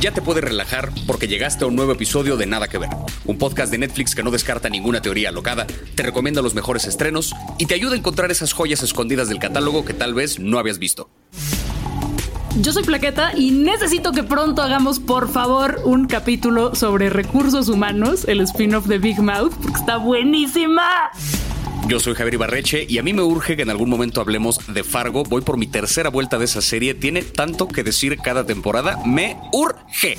ya te puedes relajar porque llegaste a un nuevo episodio de Nada que Ver, un podcast de Netflix que no descarta ninguna teoría alocada, te recomienda los mejores estrenos y te ayuda a encontrar esas joyas escondidas del catálogo que tal vez no habías visto. Yo soy Plaqueta y necesito que pronto hagamos, por favor, un capítulo sobre recursos humanos, el spin-off de Big Mouth, porque está buenísima. Yo soy Javier Ibarreche y a mí me urge que en algún momento hablemos de Fargo. Voy por mi tercera vuelta de esa serie. Tiene tanto que decir cada temporada. Me urge.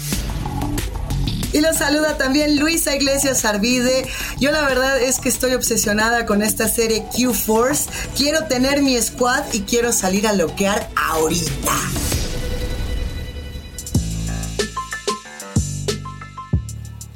Y los saluda también Luisa Iglesias Arvide. Yo la verdad es que estoy obsesionada con esta serie Q-Force. Quiero tener mi squad y quiero salir a loquear ahorita.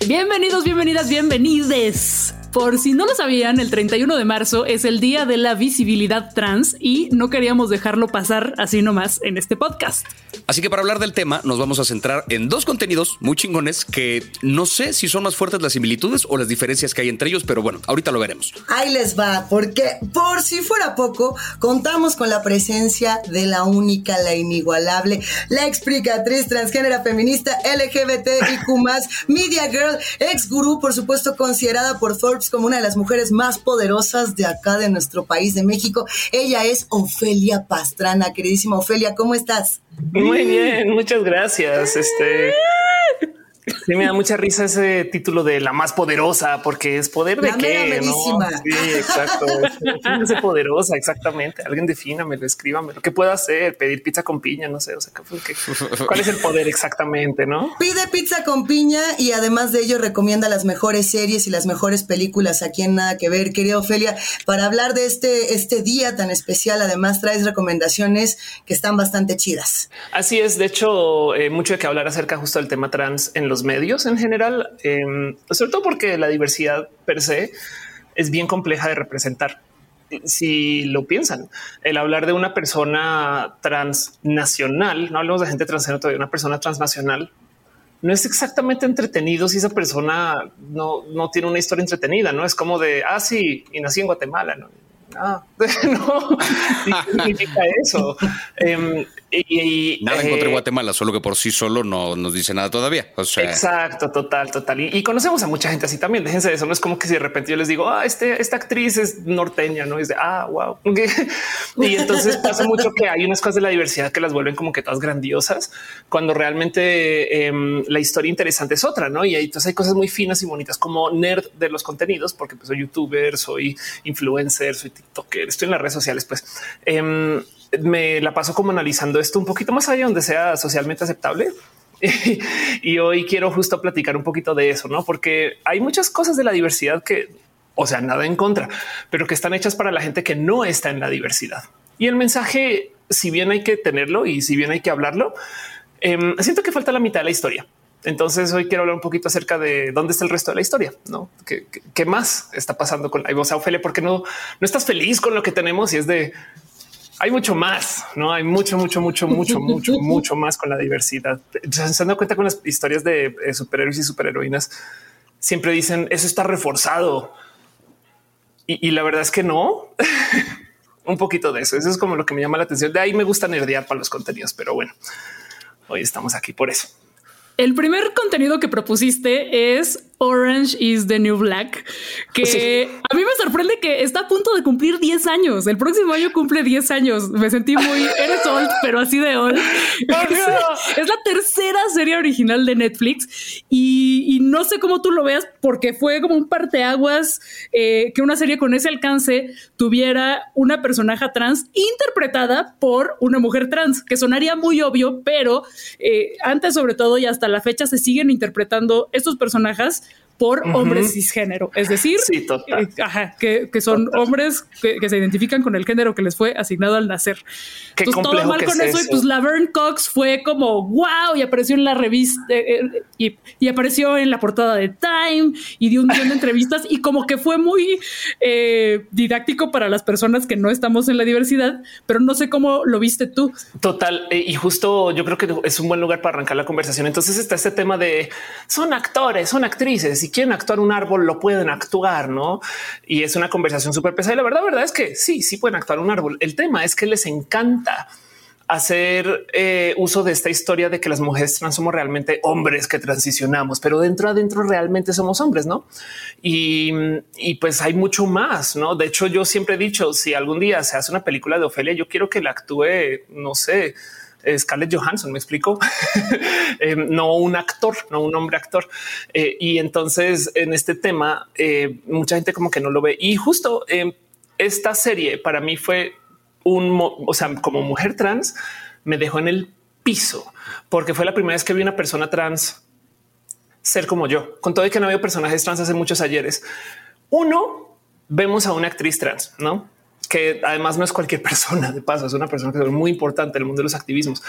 Bienvenidos, bienvenidas, bienvenides. Por si no lo sabían, el 31 de marzo es el Día de la Visibilidad Trans y no queríamos dejarlo pasar así nomás en este podcast. Así que para hablar del tema nos vamos a centrar en dos contenidos muy chingones que no sé si son más fuertes las similitudes o las diferencias que hay entre ellos, pero bueno, ahorita lo veremos. Ahí les va, porque por si fuera poco, contamos con la presencia de la única, la inigualable, la explicatriz transgénera feminista LGBTIQ+, Media Girl, ex gurú, por supuesto considerada por Forbes como una de las mujeres más poderosas de acá de nuestro país, de México. Ella es Ofelia Pastrana. Queridísima Ofelia, ¿cómo estás? Muy bien, muchas gracias. Este. Sí, me da mucha risa ese título de la más poderosa, porque es poder de qué, ¿no? Sí, exacto. es poderosa, exactamente. Alguien defínamelo, escríbamelo. ¿Qué puedo hacer? Pedir pizza con piña, no sé. O sea, ¿cuál es el poder exactamente? No pide pizza con piña y además de ello recomienda las mejores series y las mejores películas aquí en Nada que Ver, querida Ofelia. Para hablar de este, este día tan especial, además traes recomendaciones que están bastante chidas. Así es. De hecho, eh, mucho de que hablar acerca justo del tema trans en los medios en general, em, sobre todo porque la diversidad per se es bien compleja de representar. Si lo piensan, el hablar de una persona transnacional, no hablamos de gente transgénero, todavía una persona transnacional, no es exactamente entretenido si esa persona no, no tiene una historia entretenida, no es como de, ah, sí, y nací en Guatemala. Ah, no significa eso. Em, y, nada en contra de eh, Guatemala, solo que por sí solo no nos dice nada todavía. exacto, total, total. Y, conocemos a mucha gente así también. Déjense de eso. No es como que si de repente yo les digo, ah, este, esta actriz es norteña, no es de ah, wow. y entonces pasa mucho que hay unas cosas de la diversidad que las vuelven como que todas grandiosas cuando realmente em, la historia interesante es otra, no? Y entonces hay cosas muy finas y bonitas como nerd de los contenidos, porque pues, soy youtuber, soy influencer, soy TikToker, estoy en las redes sociales, pues em, me la paso como analizando esto un poquito más allá donde sea socialmente aceptable. y hoy quiero justo platicar un poquito de eso, no? Porque hay muchas cosas de la diversidad que, o sea, nada en contra, pero que están hechas para la gente que no está en la diversidad. Y el mensaje, si bien hay que tenerlo y si bien hay que hablarlo, em, siento que falta la mitad de la historia. Entonces hoy quiero hablar un poquito acerca de dónde está el resto de la historia, no qué, más está pasando con la voz Ophelia, porque no, no estás feliz con lo que tenemos y es de hay mucho más, no hay mucho, mucho, mucho, mucho, mucho, mucho más con la diversidad. Se dan cuenta con las historias de eh, superhéroes y superheroínas. Siempre dicen eso está reforzado y, la verdad es que no. un poquito de eso. Eso es como lo que me llama la atención. De ahí me gusta nerdear para los contenidos, pero bueno, hoy estamos aquí por eso. El primer contenido que propusiste es Orange is the New Black, que a mí me sorprende que está a punto de cumplir 10 años. El próximo año cumple 10 años. Me sentí muy, eres old, pero así de old. es, la tercera serie original de Netflix y, no sé cómo tú lo veas porque fue como un parteaguas eh, que una serie con ese alcance tuviera una personaje trans interpretada por una mujer trans, que sonaría muy obvio, pero eh, antes sobre todo y hasta la fecha se siguen interpretando estos personajes por hombres cisgénero, es decir, eh, que, son hombres que, se identifican con el género que les fue asignado al nacer. Qué todo mal con eso, y pues Laverne Cox fue como wow y apareció en la revista eh, eh, y, apareció en la portada de Time y dio un millón de entrevistas y como que fue muy didáctico para las personas que no estamos en la diversidad, pero no sé cómo lo viste tú. Total, y justo yo creo que es un buen lugar para arrancar la conversación. Entonces está este tema de son actores, son actrices si quieren actuar un árbol, lo pueden actuar, ¿no? Y es una conversación súper pesada. Y la verdad, verdad es que sí, sí pueden actuar un árbol. El tema es que les encanta hacer eh, uso de esta historia de que las mujeres trans somos realmente hombres que transicionamos, pero dentro adentro realmente somos hombres, ¿no? Y, y, pues hay mucho más, ¿no? De hecho, yo siempre he dicho, si algún día se hace una película de Ofelia, yo quiero que la actúe, no sé, Scarlett Johansson, me explico, eh, no un actor, no un hombre actor. Eh, y entonces en este tema, eh, mucha gente como que no lo ve. Y justo esta serie para mí fue un, o sea, como mujer trans, me dejó en el piso porque fue la primera vez que vi una persona trans ser como yo, con todo y que no había personajes trans hace muchos ayeres. Uno, vemos a una actriz trans, no? Que además no es cualquier persona de paso, es una persona que es muy importante en el mundo de los activismos.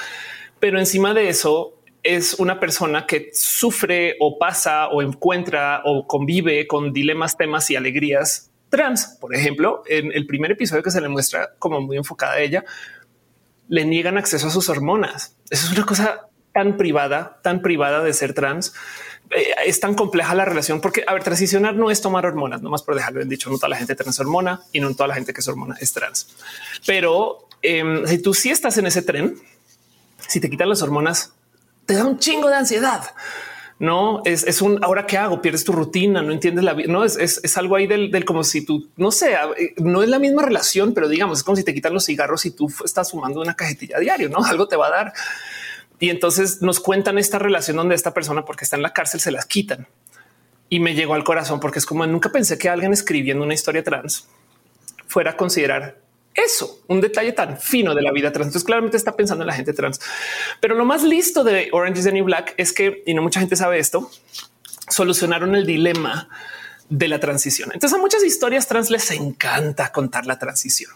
Pero encima de eso, es una persona que sufre o pasa o encuentra o convive con dilemas, temas y alegrías trans. Por ejemplo, en el primer episodio que se le muestra como muy enfocada a ella, le niegan acceso a sus hormonas. Eso es una cosa tan privada, tan privada de ser trans eh, es tan compleja la relación porque, a ver, transicionar no es tomar hormonas, nomás por dejarlo bien dicho, no toda la gente trans hormona y no toda la gente que es hormona es trans. Pero em, si tú sí estás en ese tren, si te quitan las hormonas, te da un chingo de ansiedad. No es, un ahora qué hago, pierdes tu rutina, no entiendes la vida. No es, es, algo ahí del, del, como si tú no sé, eh, no es la misma relación, pero digamos, es como si te quitan los cigarros y tú estás fumando una cajetilla diario, no algo te va a dar. Y entonces nos cuentan esta relación donde esta persona, porque está en la cárcel, se las quitan. Y me llegó al corazón porque es como nunca pensé que alguien escribiendo una historia trans fuera a considerar eso, un detalle tan fino de la vida trans. Entonces claramente está pensando en la gente trans. Pero lo más listo de Orange is the New Black es que, y no mucha gente sabe esto, solucionaron el dilema de la transición. Entonces a muchas historias trans les encanta contar la transición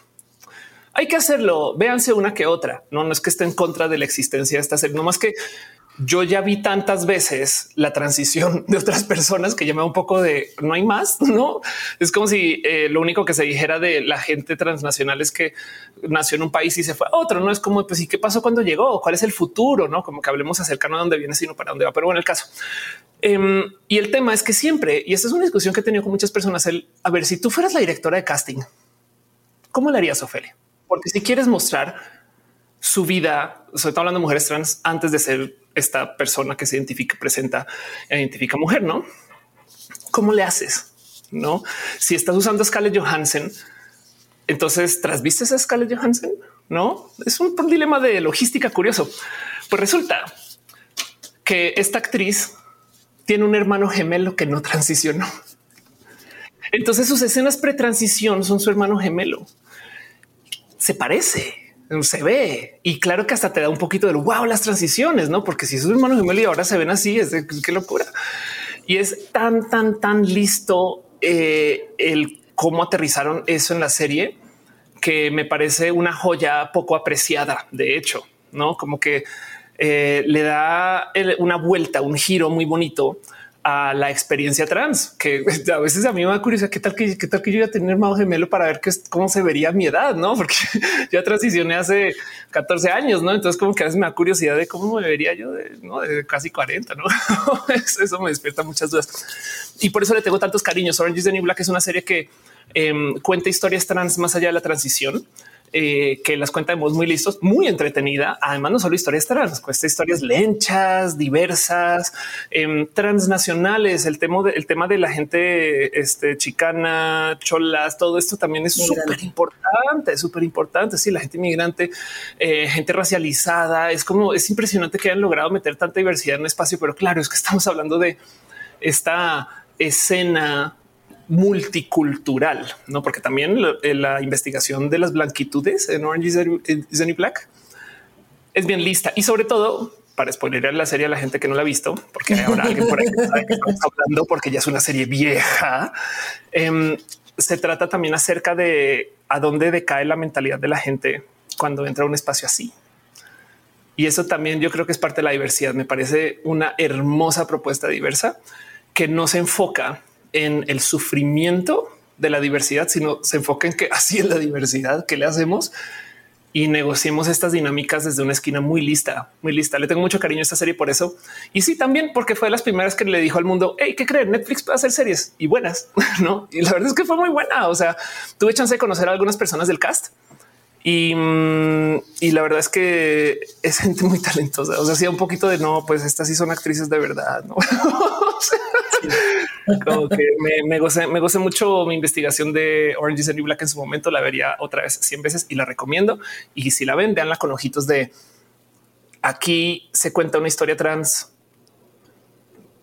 hay que hacerlo. Véanse una que otra. No, no es que esté en contra de la existencia de esta serie, no más que yo ya vi tantas veces la transición de otras personas que da un poco de no hay más. No es como si eh, lo único que se dijera de la gente transnacional es que nació en un país y se fue a otro. No es como pues y qué pasó cuando llegó, cuál es el futuro, no como que hablemos acerca de dónde viene, sino para dónde va. Pero bueno, el caso em, y el tema es que siempre, y esta es una discusión que he tenido con muchas personas, el a ver si tú fueras la directora de casting, ¿cómo le harías, Ofelia? Porque si quieres mostrar su vida, sobre todo hablando de mujeres trans, antes de ser esta persona que se identifica, presenta, identifica mujer, ¿no? ¿Cómo le haces? No, si estás usando Scarlett Johansson, entonces trasvistes a Scarlett Johansson, no es un, dilema de logística curioso. Pues resulta que esta actriz tiene un hermano gemelo que no transicionó. Entonces sus escenas pretransición son su hermano gemelo se parece, se ve y claro que hasta te da un poquito del wow, las transiciones, no? Porque si sus hermanos gemelos y ahora se ven así, es de qué locura. Y es tan, tan, tan listo eh, el cómo aterrizaron eso en la serie que me parece una joya poco apreciada. De hecho, no como que eh, le da una vuelta, un giro muy bonito a la experiencia trans, que a veces a mí me da curiosidad qué tal que qué tal que yo iba a tener hermano gemelo para ver qué, cómo se vería mi edad, no? Porque ya transicioné hace 14 años, no? Entonces, como que a veces me da curiosidad de cómo me vería yo de, ¿no? de casi 40, no? eso me despierta muchas dudas y por eso le tengo tantos cariños. Orange is the New Black es una serie que em, cuenta historias trans más allá de la transición eh, que las cuentamos muy listos, muy entretenida. Además, no solo historias trans, cuesta historias lenchas, diversas, eh, transnacionales. El tema, de, el tema de la gente este, chicana, cholas, todo esto también es súper importante, súper importante. Sí, la gente inmigrante, eh, gente racializada. Es como es impresionante que hayan logrado meter tanta diversidad en un espacio, pero claro, es que estamos hablando de esta escena multicultural, no? Porque también eh, la, investigación de las blanquitudes en Orange is the, New Black es bien lista y sobre todo para spoilerar la serie a la gente que no la ha visto, porque ahora alguien por ahí sabe que estamos hablando porque ya es una serie vieja. Em, se trata también acerca de a dónde decae la mentalidad de la gente cuando entra a un espacio así. Y eso también yo creo que es parte de la diversidad. Me parece una hermosa propuesta diversa que no se enfoca en el sufrimiento de la diversidad, sino se enfoca en que así es la diversidad que le hacemos y negociemos estas dinámicas desde una esquina muy lista, muy lista. Le tengo mucho cariño a esta serie por eso. Y sí, también porque fue de las primeras que le dijo al mundo, hey, ¿qué creen? Netflix puede hacer series y buenas, ¿no? Y la verdad es que fue muy buena. O sea, tuve chance de conocer a algunas personas del cast Y, mm, y, la verdad es que es gente muy talentosa. O sea, hacía un poquito de no, pues estas sí son actrices de verdad. ¿no? Como que me, me, gocé, me gocé mucho mi investigación de Orange is the New Black en su momento. La vería otra vez 100 veces y la recomiendo. Y si la ven, veanla con ojitos de aquí se cuenta una historia trans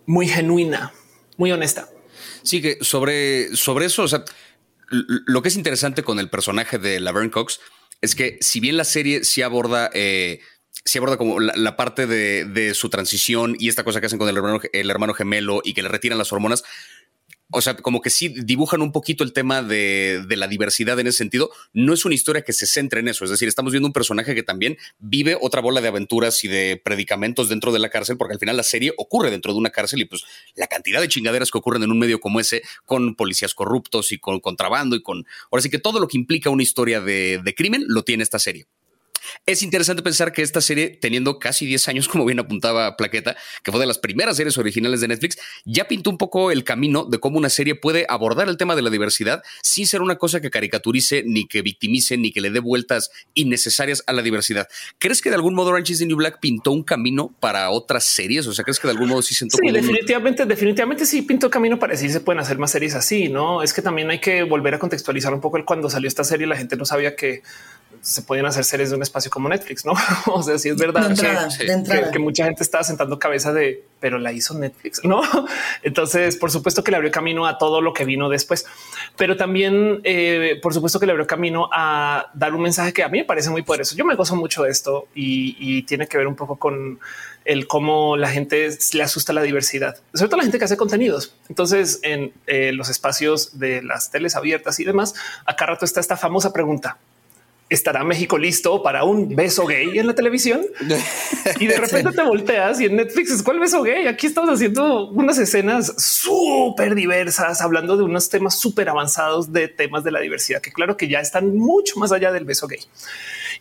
muy genuina, muy honesta. Sí, que sobre, sobre eso, o sea, lo que es interesante con el personaje de Laverne Cox es que si bien la serie sí aborda, eh, aborda como la, parte de, su transición y esta cosa que hacen con el hermano, el hermano gemelo y que le retiran las hormonas, o sea, como que sí dibujan un poquito el tema de, la diversidad en ese sentido. No es una historia que se centre en eso. Es decir, estamos viendo un personaje que también vive otra bola de aventuras y de predicamentos dentro de la cárcel, porque al final la serie ocurre dentro de una cárcel y pues la cantidad de chingaderas que ocurren en un medio como ese, con policías corruptos y con contrabando y con. Ahora sí que todo lo que implica una historia de crimen lo tiene esta serie. Es interesante pensar que esta serie, teniendo casi 10 años, como bien apuntaba Plaqueta, que fue de las primeras series originales de Netflix, ya pintó un poco el camino de cómo una serie puede abordar el tema de la diversidad sin ser una cosa que caricaturice, ni que victimice, ni que le dé vueltas innecesarias a la diversidad. ¿Crees que de algún modo Orange is the New Black pintó un camino para otras series? O sea, ¿crees que de algún modo sí sentó Sí, definitivamente, definitivamente sí pintó camino para decir se pueden hacer más series así, ¿no? Es que también hay que volver a contextualizar un poco el cuando salió esta serie, la gente no sabía que se pueden hacer series de un espacio como Netflix, ¿no? o sea, si es verdad que, mucha gente estaba sentando cabeza de, pero la hizo Netflix, ¿no? Entonces, por supuesto que le abrió camino a todo lo que vino después, pero también, eh, por supuesto que le abrió camino a dar un mensaje que a mí me parece muy poderoso. Yo me gozo mucho de esto y, tiene que ver un poco con el cómo la gente le asusta la diversidad, sobre todo la gente que hace contenidos. Entonces, en eh, los espacios de las teles abiertas y demás, acá rato está esta famosa pregunta estará México listo para un beso gay en la televisión y de repente te volteas y en Netflix es cuál beso gay. Aquí estamos haciendo unas escenas súper diversas, hablando de unos temas súper avanzados de temas de la diversidad, que claro que ya están mucho más allá del beso gay.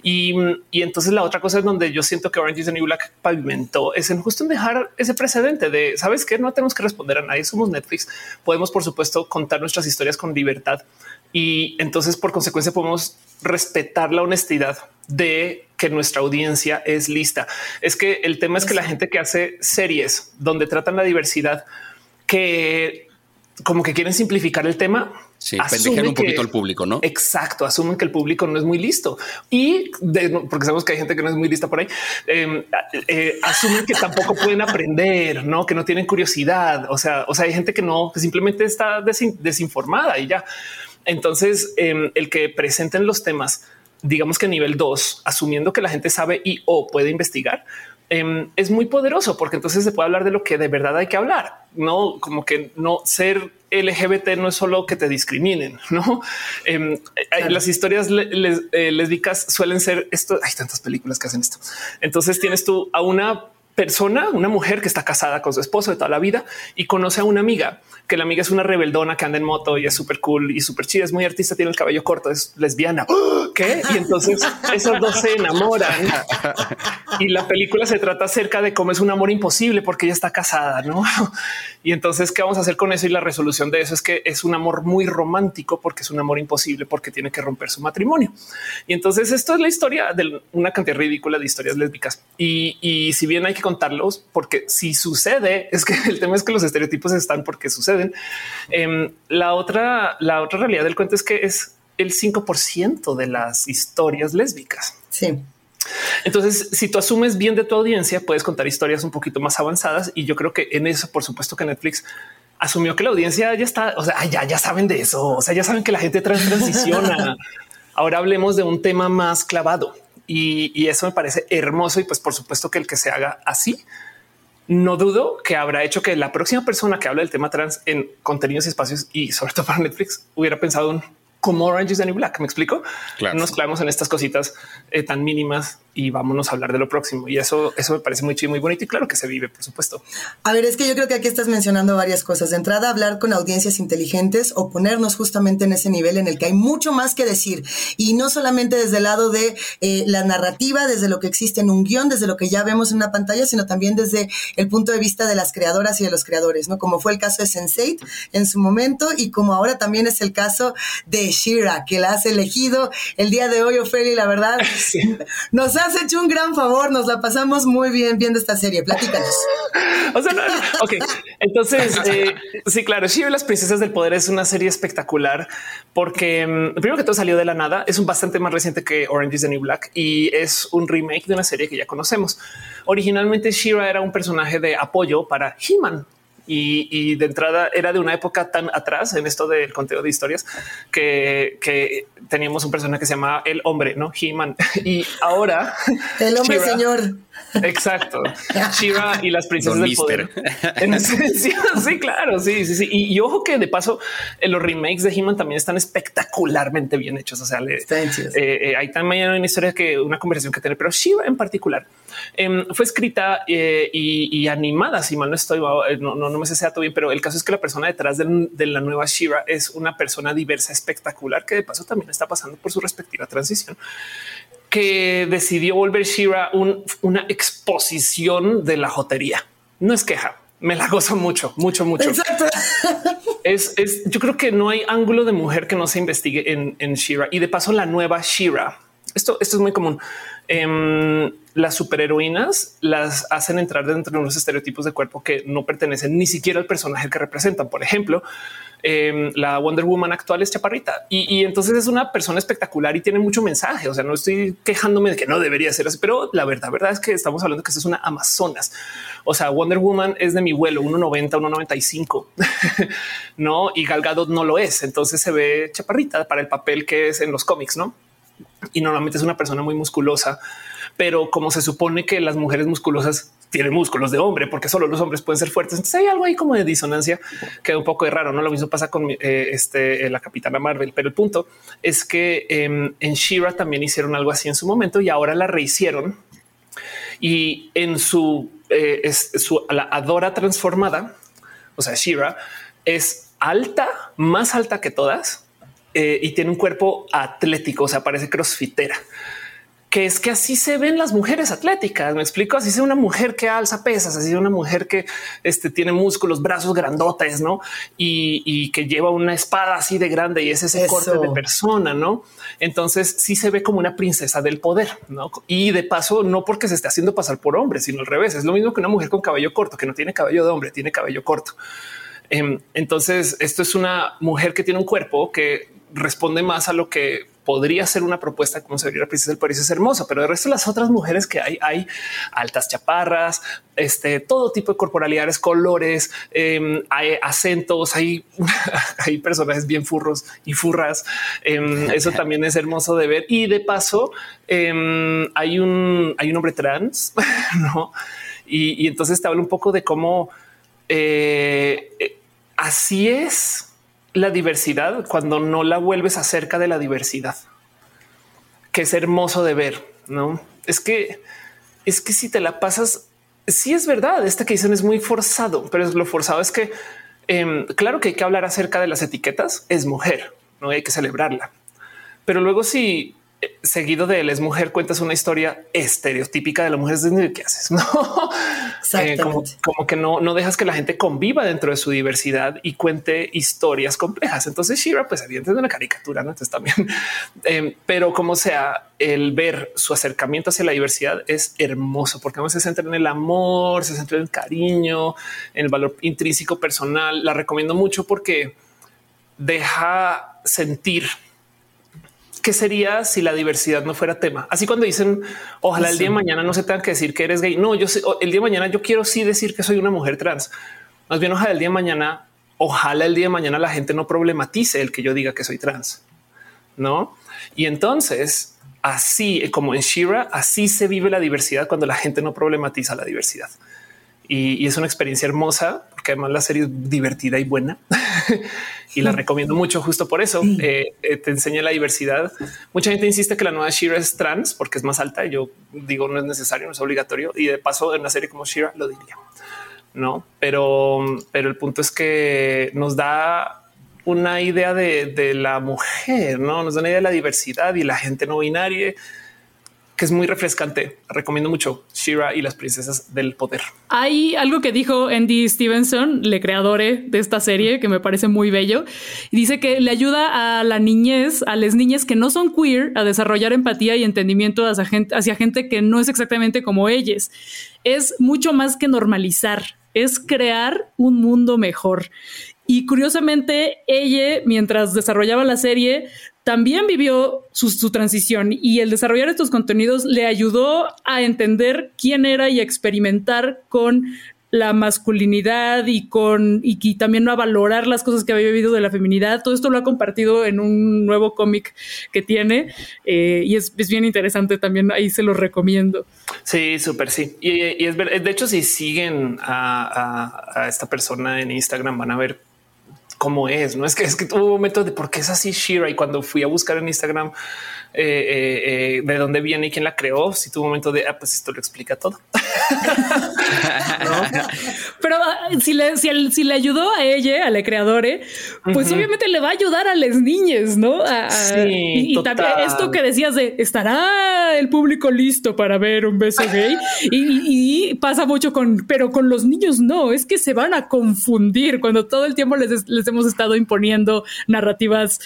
Y, entonces la otra cosa es donde yo siento que Orange is the New Black pavimentó es en justo en dejar ese precedente de sabes que no tenemos que responder a nadie. Somos Netflix. Podemos, por supuesto, contar nuestras historias con libertad y entonces por consecuencia podemos respetar la honestidad de que nuestra audiencia es lista. Es que el tema es que la gente que hace series donde tratan la diversidad, que como que quieren simplificar el tema, Sí, pendejean un poquito al público, ¿no? Exacto, asumen que el público no es muy listo y porque sabemos que hay gente que no es muy lista por ahí, em, eh, asumen que tampoco pueden aprender, no que no tienen curiosidad. O sea, o sea, hay gente que no, que simplemente está desinformada y ya. Entonces, em, el que presenten los temas, digamos que a nivel 2, asumiendo que la gente sabe y o puede investigar, em, es muy poderoso porque entonces se puede hablar de lo que de verdad hay que hablar. No como que no ser LGBT no es solo que te discriminen, no? Em, las historias eh, lésbicas suelen ser esto. Hay tantas películas que hacen esto. Entonces tienes tú a una persona, una mujer que está casada con su esposo de toda la vida y conoce a una amiga, que la amiga es una rebeldona que anda en moto y es súper cool y súper chida, es muy artista, tiene el cabello corto, es lesbiana. ¿Qué? Y entonces esos dos se enamoran y la película se trata acerca de cómo es un amor imposible porque ella está casada, ¿no? Y entonces, ¿qué vamos a hacer con eso? Y la resolución de eso es que es un amor muy romántico porque es un amor imposible porque tiene que romper su matrimonio. Y entonces esto es la historia de una cantidad ridícula de historias lésbicas. Y, y si bien hay que contarlos porque si sucede, es que el tema es que los estereotipos están porque suceden. Em, la otra, la otra realidad del cuento es que es el 5% de las historias lésbicas. Sí. Entonces, si tú asumes bien de tu audiencia, puedes contar historias un poquito más avanzadas. Y yo creo que en eso, por supuesto que Netflix asumió que la audiencia ya está, o sea, ya, ya saben de eso, o sea, ya saben que la gente transiciona. Ahora hablemos de un tema más clavado. Y, eso me parece hermoso y pues por supuesto que el que se haga así, no dudo que habrá hecho que la próxima persona que habla del tema trans en contenidos y espacios y sobre todo para Netflix hubiera pensado en como Orange is the New Black. Me explico. Nos clavamos en estas cositas eh, tan mínimas y vámonos a hablar de lo próximo. Y eso, eso me parece muy chido, muy bonito y claro que se vive, por supuesto. A ver, es que yo creo que aquí estás mencionando varias cosas. De entrada, hablar con audiencias inteligentes o ponernos justamente en ese nivel en el que hay mucho más que decir y no solamente desde el lado de eh, la narrativa, desde lo que existe en un guion, desde lo que ya vemos en una pantalla, sino también desde el punto de vista de las creadoras y de los creadores, ¿no? Como fue el caso de Sense8 en su momento y como ahora también es el caso de Shira, que la has elegido el día de hoy, Ophelia, la verdad, nos has hecho un gran favor, nos la pasamos muy bien viendo esta serie. Platícanos. o sea, no, ok. Entonces, eh, sí, claro, Shira y las princesas del poder es una serie espectacular porque mm, primero que todo salió de la nada. Es un bastante más reciente que Orange is the New Black y es un remake de una serie que ya conocemos. Originalmente, Shira era un personaje de apoyo para He-Man, y, de entrada era de una época tan atrás en esto del conteo de historias que, teníamos un personaje que se llamaba el hombre, no He-Man. Y ahora el hombre señor. Exacto. Shiva y las princesas del poder. sí, claro. Sí, sí, sí. Y, ojo que de paso, en los remakes de He-Man también están espectacularmente bien hechos. O sea, le, eh, eh, hay también una historia que una conversación que tener, pero Shiva en particular em, fue escrita eh, y, animada. Si mal no estoy, no, no, no me sé si sea todo bien, pero el caso es que la persona detrás de, la nueva Shiva es una persona diversa, espectacular, que de paso también está pasando por su respectiva transición que decidió volver Shira una exposición de la jotería. No es queja, me la gozo mucho, mucho, mucho. Es, yo creo que no hay ángulo de mujer que no se investigue en, en Shira y de paso la nueva Shira. Esto, esto es muy común. Em, las superheroínas las hacen entrar dentro de unos estereotipos de cuerpo que no pertenecen ni siquiera al personaje que representan. Por ejemplo, Em, la Wonder Woman actual es chaparrita y, entonces es una persona espectacular y tiene mucho mensaje. O sea, no estoy quejándome de que no debería ser así, pero la verdad, verdad es que estamos hablando que es una Amazonas. O sea, Wonder Woman es de mi vuelo 1.90, 1.95, no? Y Gal Gadot no lo es. Entonces se ve chaparrita para el papel que es en los cómics, no? Y normalmente es una persona muy musculosa pero como se supone que las mujeres musculosas tienen músculos de hombre, porque solo los hombres pueden ser fuertes. Entonces hay algo ahí como de disonancia que un poco de raro. No lo mismo pasa con eh, este, eh, la capitana Marvel, pero el punto es que em, en Shira también hicieron algo así en su momento y ahora la rehicieron. Y en su, eh, su la Adora transformada, o sea, Shira es alta, más alta que todas y tiene un cuerpo atlético, o sea, parece crossfitera que es que así se ven las mujeres atléticas. Me explico. Así es una mujer que alza pesas, así es una mujer que este, tiene músculos, brazos grandotes, no? Y, que lleva una espada así de grande y es ese corte de persona, no? Entonces sí se ve como una princesa del poder, no? Y de paso, no porque se esté haciendo pasar por hombre, sino al revés. Es lo mismo que una mujer con cabello corto, que no tiene cabello de hombre, tiene cabello corto. Em, entonces, esto es una mujer que tiene un cuerpo que responde más a lo que podría ser una propuesta como se vería la princesa del París es hermosa, pero el resto de las otras mujeres que hay, hay altas chaparras, este, todo tipo de corporalidades, colores, em, hay acentos, hay, hay personajes bien furros y furras. Em, eso también es hermoso de ver. Y de paso, em, hay un, hay un hombre trans, no? Y, entonces te hablo un poco de cómo eh, eh, así es la diversidad cuando no la vuelves acerca de la diversidad, que es hermoso de ver. No es que es que si te la pasas, sí es verdad. Esta que dicen es muy forzado, pero es lo forzado es que em, claro que hay que hablar acerca de las etiquetas. Es mujer, no hay que celebrarla, pero luego si seguido de él es mujer, cuentas una historia estereotípica de la mujer. ¿Qué haces? No, eh, como, que no, no dejas que la gente conviva dentro de su diversidad y cuente historias complejas. Entonces Shira, pues evidentemente una caricatura, ¿no? Entonces también, em, pero como sea, el ver su acercamiento hacia la diversidad es hermoso porque se centra en el amor, se centra en el cariño, en el valor intrínseco personal. La recomiendo mucho porque deja sentir ¿qué sería si la diversidad no fuera tema? Así cuando dicen, ojalá el día de mañana no se tenga que decir que eres gay. No, yo sé, el día de mañana yo quiero sí decir que soy una mujer trans. Más bien, ojalá el día de mañana, ojalá el día de mañana la gente no problematice el que yo diga que soy trans. No? Y entonces, así como en Shira, así se vive la diversidad cuando la gente no problematiza la diversidad. Y, es una experiencia hermosa porque además la serie es divertida y buena. y la recomiendo mucho justo por eso. Eh, eh, te enseña la diversidad. Mucha gente insiste que la nueva Shira es trans porque es más alta. Yo digo no es necesario, no es obligatorio. Y de paso en una serie como Shira lo diría. No, pero, pero el punto es que nos da una idea de, de la mujer, no nos da una idea de la diversidad y la gente no binaria que es muy refrescante. Recomiendo mucho Shira y las princesas del poder. Hay algo que dijo Andy Stevenson, le creadore de esta serie, que me parece muy bello. Dice que le ayuda a la niñez, a las niñas que no son queer, a desarrollar empatía y entendimiento hacia gente, hacia gente que no es exactamente como ellas. Es mucho más que normalizar, es crear un mundo mejor. Y curiosamente, ella, mientras desarrollaba la serie, también vivió su, transición y el desarrollar estos contenidos le ayudó a entender quién era y a experimentar con la masculinidad y con y, también a valorar las cosas que había vivido de la feminidad. Todo esto lo ha compartido en un nuevo cómic que tiene eh, y es, bien interesante también. Ahí se lo recomiendo. Sí, súper sí. Y, es de hecho, si siguen a, esta persona en Instagram, van a ver cómo es. No es que es que tuvo un momento de por qué es así Shira. Y cuando fui a buscar en Instagram eh, eh, eh, de dónde viene y quién la creó, si tuvo un momento de ah, pues esto lo explica todo. Pero ah, si le, si, le ayudó a ella, a la creadora, pues obviamente le va a ayudar a las niñas, no? y, también esto que decías de estará el público listo para ver un beso gay y, pasa mucho con, pero con los niños no, es que se van a confundir cuando todo el tiempo les, les hemos estado imponiendo narrativas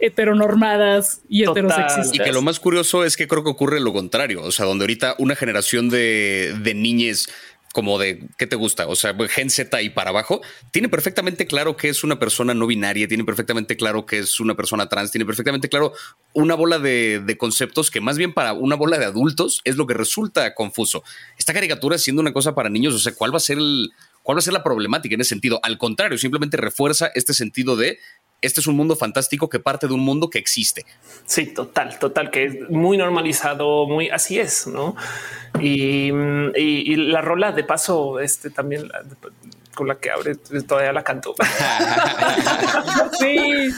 heteronormadas y heterosexistas. Y que lo más curioso es que creo que ocurre lo contrario. O sea, donde ahorita una generación de, de niñes como de qué te gusta, o sea, Gen Z y para abajo, tiene perfectamente claro que es una persona no binaria, tiene perfectamente claro que es una persona trans, tiene perfectamente claro una bola de, de, conceptos que más bien para una bola de adultos es lo que resulta confuso. Esta caricatura siendo una cosa para niños, o sea, ¿cuál va a ser el, cuál va a ser la problemática en ese sentido? Al contrario, simplemente refuerza este sentido de este es un mundo fantástico que parte de un mundo que existe. Sí, total, total, que es muy normalizado, muy así es, ¿no? Y, y, la rola de paso, este también con la que abre, todavía la canto. sí.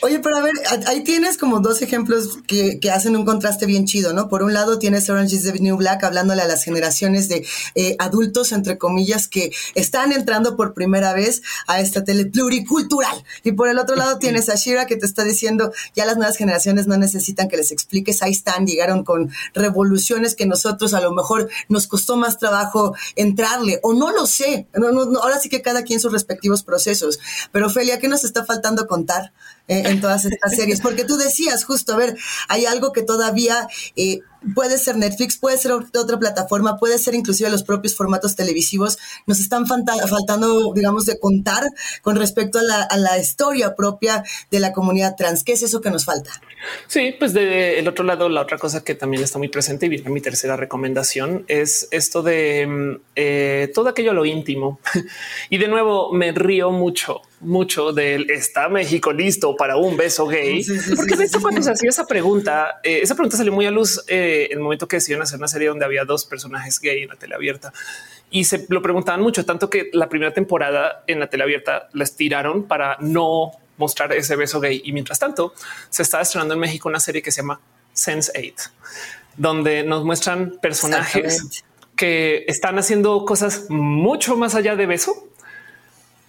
Oye, pero a ver, ahí tienes como dos ejemplos que, que, hacen un contraste bien chido, ¿no? Por un lado tienes Orange is the New Black hablándole a las generaciones de eh, adultos, entre comillas, que están entrando por primera vez a esta tele pluricultural. Y por el otro lado tienes a Shira que te está diciendo, ya las nuevas generaciones no necesitan que les expliques, ahí están, llegaron con revoluciones que nosotros a lo mejor nos costó más trabajo entrarle, o no lo sé, no, no, ahora sí que cada quien sus respectivos procesos. Pero Ophelia, ¿qué nos está faltando contar? Eh, en todas estas series, porque tú decías justo, a ver, hay algo que todavía eh, puede ser Netflix, puede ser otra plataforma, puede ser inclusive los propios formatos televisivos, nos están faltando, digamos, de contar con respecto a la, a la, historia propia de la comunidad trans. ¿Qué es eso que nos falta? Sí, pues del otro lado, la otra cosa que también está muy presente y viene mi tercera recomendación es esto de mm, eh, todo aquello a lo íntimo. y de nuevo, me río mucho mucho del está México listo para un beso gay, porque de hecho cuando se hacía esa pregunta, eh, esa pregunta salió muy a luz eh, en el momento que decidieron hacer una serie donde había dos personajes gay en la tele abierta y se lo preguntaban mucho, tanto que la primera temporada en la tele abierta les tiraron para no mostrar ese beso gay. Y mientras tanto, se está estrenando en México una serie que se llama Sense 8, donde nos muestran personajes que están haciendo cosas mucho más allá de beso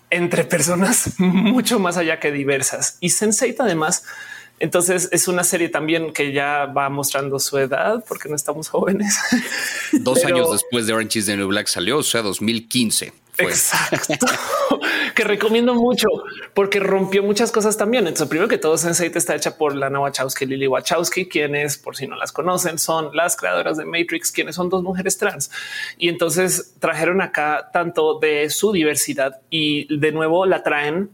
entre personas mucho más allá que diversas. Y Sense8 además entonces es una serie también que ya va mostrando su edad porque no estamos jóvenes. Dos años después de Orange is the New Black salió, o sea, 2015. Exacto. que recomiendo mucho porque rompió muchas cosas también. Entonces, primero que todo, Sense8 está hecha por Lana Wachowski y Lily Wachowski, quienes, por si no las conocen, son las creadoras de Matrix, quienes son dos mujeres trans. Y entonces trajeron acá tanto de su diversidad y de nuevo la traen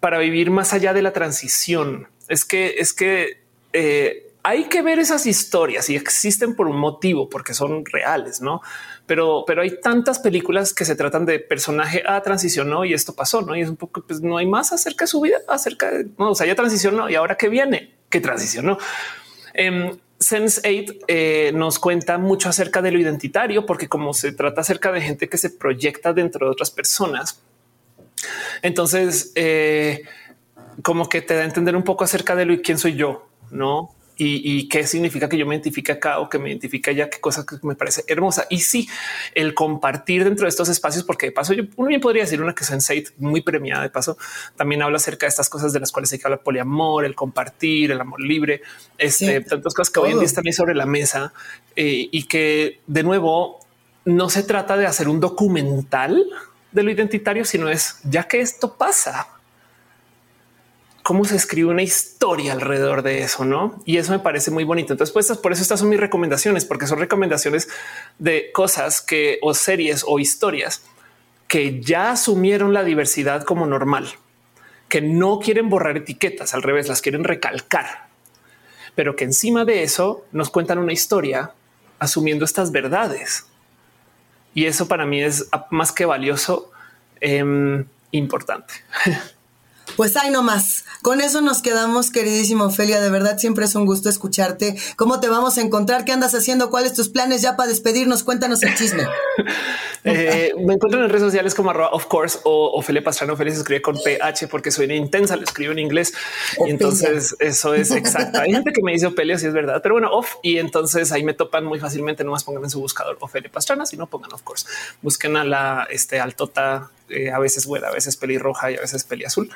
para vivir más allá de la transición es que es que eh, hay que ver esas historias y existen por un motivo, porque son reales, no? Pero, pero hay tantas películas que se tratan de personaje a transicionó y esto pasó, no? Y es un poco, pues no hay más acerca de su vida, acerca de no, o sea, ya transicionó y ahora que viene, que transicionó. Em, Sense 8 eh, nos cuenta mucho acerca de lo identitario, porque como se trata acerca de gente que se proyecta dentro de otras personas, Entonces, eh, como que te da a entender un poco acerca de lo y quién soy yo, no? Y, qué significa que yo me identifique acá o que me identifique allá, qué cosa que me parece hermosa. Y sí, el compartir dentro de estos espacios, porque de paso yo uno bien podría decir una que es Sensei muy premiada de paso, también habla acerca de estas cosas de las cuales hay que hablar poliamor, el compartir, el amor libre, este, tantas cosas que hoy en día están ahí sobre la mesa eh, y que de nuevo no se trata de hacer un documental de lo identitario, sino es ya que esto pasa, cómo se escribe una historia alrededor de eso, ¿no? Y eso me parece muy bonito. Entonces, pues por eso estas son mis recomendaciones, porque son recomendaciones de cosas que o series o historias que ya asumieron la diversidad como normal, que no quieren borrar etiquetas, al revés, las quieren recalcar, pero que encima de eso nos cuentan una historia asumiendo estas verdades. Y eso para mí es más que valioso, eh, importante. Pues hay nomás. Con eso nos quedamos, queridísimo Ofelia. De verdad, siempre es un gusto escucharte. ¿Cómo te vamos a encontrar? ¿Qué andas haciendo? ¿Cuáles tus planes ya para despedirnos? Cuéntanos el chisme. Eh, me encuentro en redes sociales como arroba of course o Ofelia Pastrana. Ofelia se escribe con PH porque soy intensa, lo escribo en inglés. Y entonces eso es exacto. Hay gente que me dice Ofelia, si es verdad, pero bueno, off. Y entonces ahí me topan muy fácilmente. No más pongan en su buscador Ofelia Pastrana, si no pongan of course. Busquen a la este, altota eh, a veces buena, a veces pelirroja y a veces peli azul.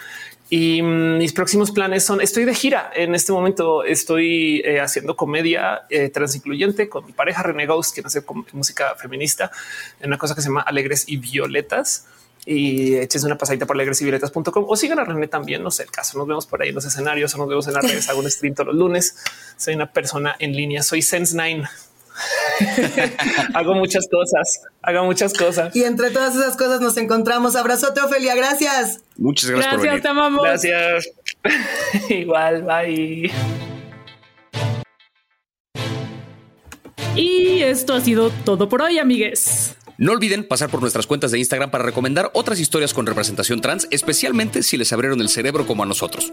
Y mm, mis próximos planes son, estoy de gira. En este momento estoy eh, haciendo comedia eh, transincluyente con mi pareja René Ghost, quien hace música feminista en una cosa que se llama Alegres y Violetas. Y eches una pasadita por alegresyvioletas.com o sigan a René también. No sé el caso. Nos vemos por ahí en los escenarios o nos vemos en las redes. Hago un stream todos los lunes. Soy una persona en línea. Soy Sense9 hago muchas cosas, hago muchas cosas. Y entre todas esas cosas nos encontramos. Abrazote, Ofelia. Gracias. Muchas gracias. Gracias, por te amamos. Gracias. Igual, bye. Y esto ha sido todo por hoy, amigues. No olviden pasar por nuestras cuentas de Instagram para recomendar otras historias con representación trans, especialmente si les abrieron el cerebro como a nosotros.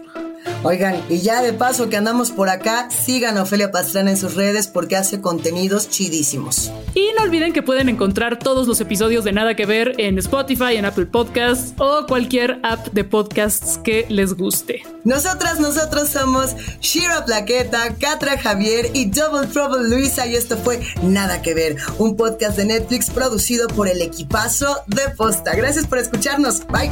Oigan, y ya de paso que andamos por acá, sigan a Ofelia Pastrana en sus redes porque hace contenidos chidísimos. Y no olviden que pueden encontrar todos los episodios de Nada que Ver en Spotify, en Apple Podcasts o cualquier app de podcasts que les guste. Nosotras, nosotros somos Shira Plaqueta, Catra Javier y Double Trouble Luisa y esto fue Nada que Ver, un podcast de Netflix producido por el equipazo de Posta. Gracias por escucharnos. Bye.